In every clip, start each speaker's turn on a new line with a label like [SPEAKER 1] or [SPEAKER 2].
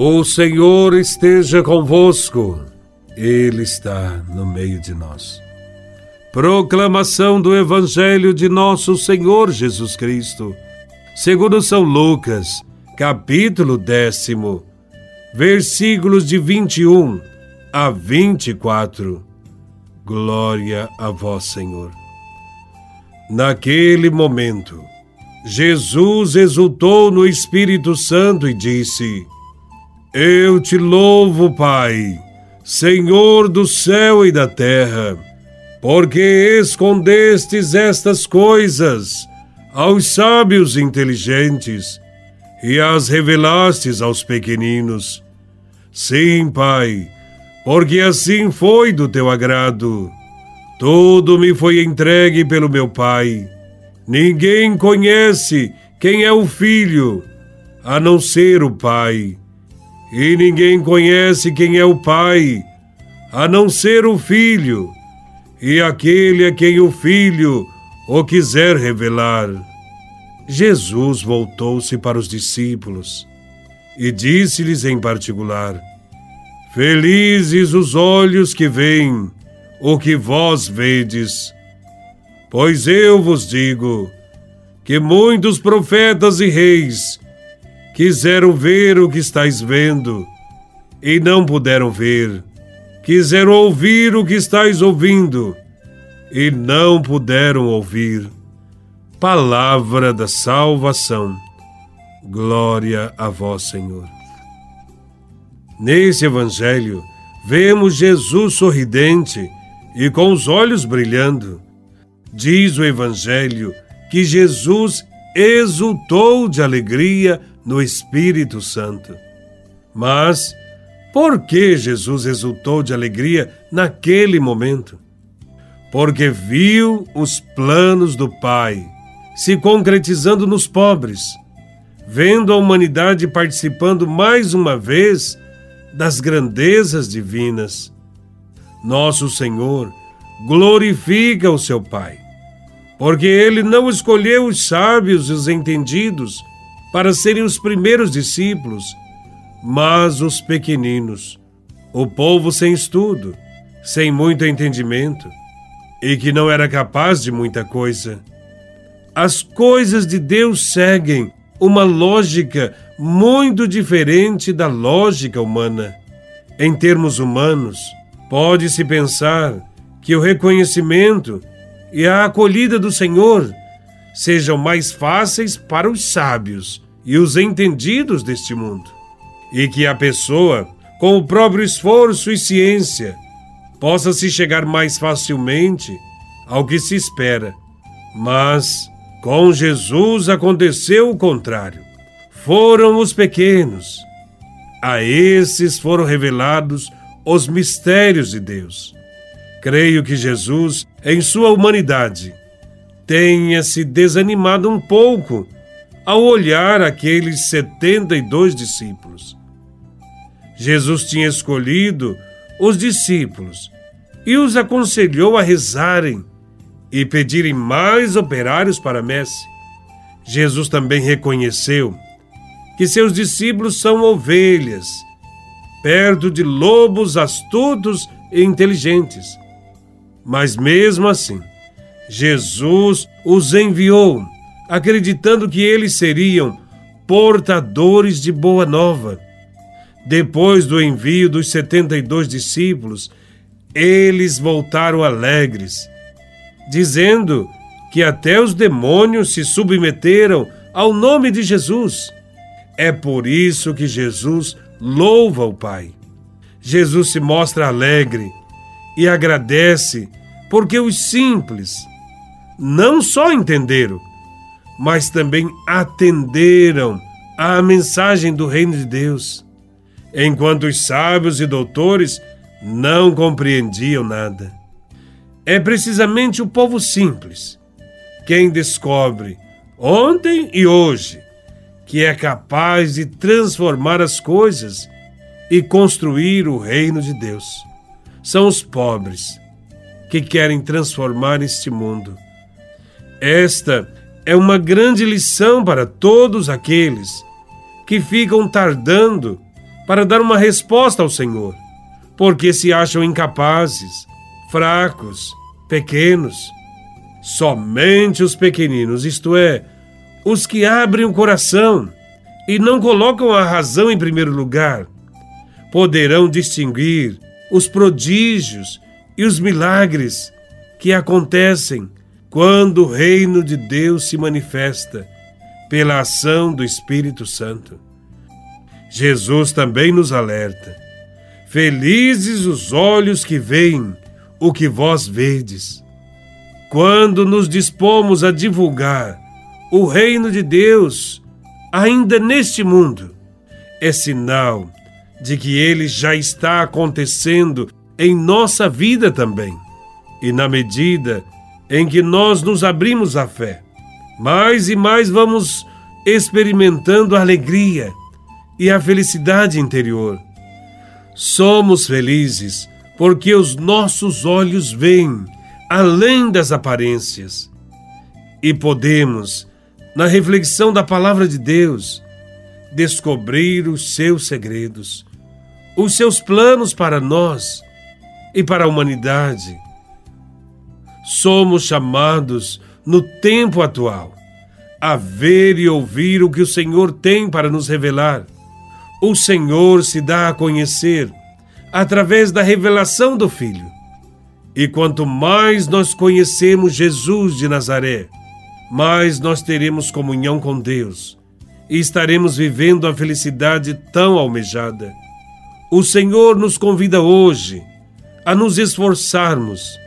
[SPEAKER 1] O Senhor esteja convosco, Ele está no meio de nós. Proclamação do Evangelho de Nosso Senhor Jesus Cristo, segundo São Lucas, capítulo décimo, versículos de 21 a 24. Glória a Vós, Senhor. Naquele momento, Jesus exultou no Espírito Santo e disse: Eu te louvo, Pai, Senhor do céu e da terra, porque escondestes estas coisas aos sábios inteligentes e as revelastes aos pequeninos. Sim, Pai, porque assim foi do teu agrado. Tudo me foi entregue pelo meu Pai. Ninguém conhece quem é o Filho, a não ser o Pai. E ninguém conhece quem é o Pai, a não ser o Filho, e aquele a quem o Filho o quiser revelar. Jesus voltou-se para os discípulos e disse-lhes em particular: Felizes os olhos que veem o que vós vedes. Pois eu vos digo que muitos profetas e reis quiseram ver o que estáis vendo e não puderam ver, quiseram ouvir o que estáis ouvindo e não puderam ouvir. Palavra da salvação. Glória a vós, Senhor. Nesse evangelho, vemos Jesus sorridente e com os olhos brilhando. Diz o evangelho que Jesus exultou de alegria no Espírito Santo. Mas por que Jesus exultou de alegria naquele momento? Porque viu os planos do Pai se concretizando nos pobres, vendo a humanidade participando mais uma vez das grandezas divinas. Nosso Senhor glorifica o seu Pai, porque ele não escolheu os sábios e os entendidos para serem os primeiros discípulos, mas os pequeninos, o povo sem estudo, sem muito entendimento e que não era capaz de muita coisa. As coisas de Deus seguem uma lógica muito diferente da lógica humana. Em termos humanos, pode-se pensar que o reconhecimento e a acolhida do Senhor sejam mais fáceis para os sábios e os entendidos deste mundo, e que a pessoa, com o próprio esforço e ciência, possa se chegar mais facilmente ao que se espera. Mas com Jesus aconteceu o contrário. Foram os pequenos. A esses foram revelados os mistérios de Deus. Creio que Jesus, em sua humanidade, tenha se desanimado um pouco ao olhar aqueles setenta e dois discípulos. Jesus tinha escolhido os discípulos e os aconselhou a rezarem e pedirem mais operários para messe, Jesus também reconheceu que seus discípulos são ovelhas, perto de lobos astutos e inteligentes. Mas mesmo assim, Jesus os enviou, acreditando que eles seriam portadores de boa nova. Depois do envio dos setenta e dois discípulos, eles voltaram alegres dizendo que até os demônios se submeteram ao nome de Jesus. É por isso que Jesus louva o Pai. Jesus se mostra alegre e agradece porque os simples não só entenderam, mas também atenderam à mensagem do Reino de Deus, enquanto os sábios e doutores não compreendiam nada. É precisamente o povo simples quem descobre, ontem e hoje, que é capaz de transformar as coisas e construir o reino de Deus. São os pobres que querem transformar este mundo. Esta é uma grande lição para todos aqueles que ficam tardando para dar uma resposta ao Senhor, porque se acham incapazes, fracos, pequenos. Somente os pequeninos, isto é, os que abrem o coração e não colocam a razão em primeiro lugar, poderão distinguir os prodígios e os milagres que acontecem quando o reino de Deus se manifesta pela ação do Espírito Santo. Jesus também nos alerta: Felizes os olhos que veem o que vós vedes. Quando nos dispomos a divulgar o reino de Deus ainda neste mundo, é sinal de que ele já está acontecendo em nossa vida também. E na medida em que nós nos abrimos à fé, mais e mais vamos experimentando a alegria e a felicidade interior. Somos felizes porque os nossos olhos veem além das aparências e podemos, na reflexão da palavra de Deus, descobrir os seus segredos, os seus planos para nós e para a humanidade. Somos chamados no tempo atual a ver e ouvir o que o Senhor tem para nos revelar. O Senhor se dá a conhecer através da revelação do Filho. E quanto mais nós conhecemos Jesus de Nazaré, mais nós teremos comunhão com Deus e estaremos vivendo a felicidade tão almejada. O Senhor nos convida hoje a nos esforçarmos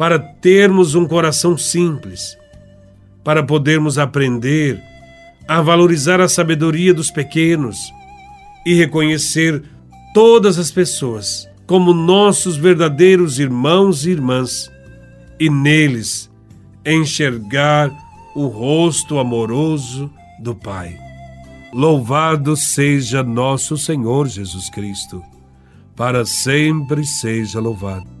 [SPEAKER 1] para termos um coração simples, para podermos aprender a valorizar a sabedoria dos pequenos e reconhecer todas as pessoas como nossos verdadeiros irmãos e irmãs, e neles enxergar o rosto amoroso do Pai. Louvado seja nosso Senhor Jesus Cristo, para sempre seja louvado.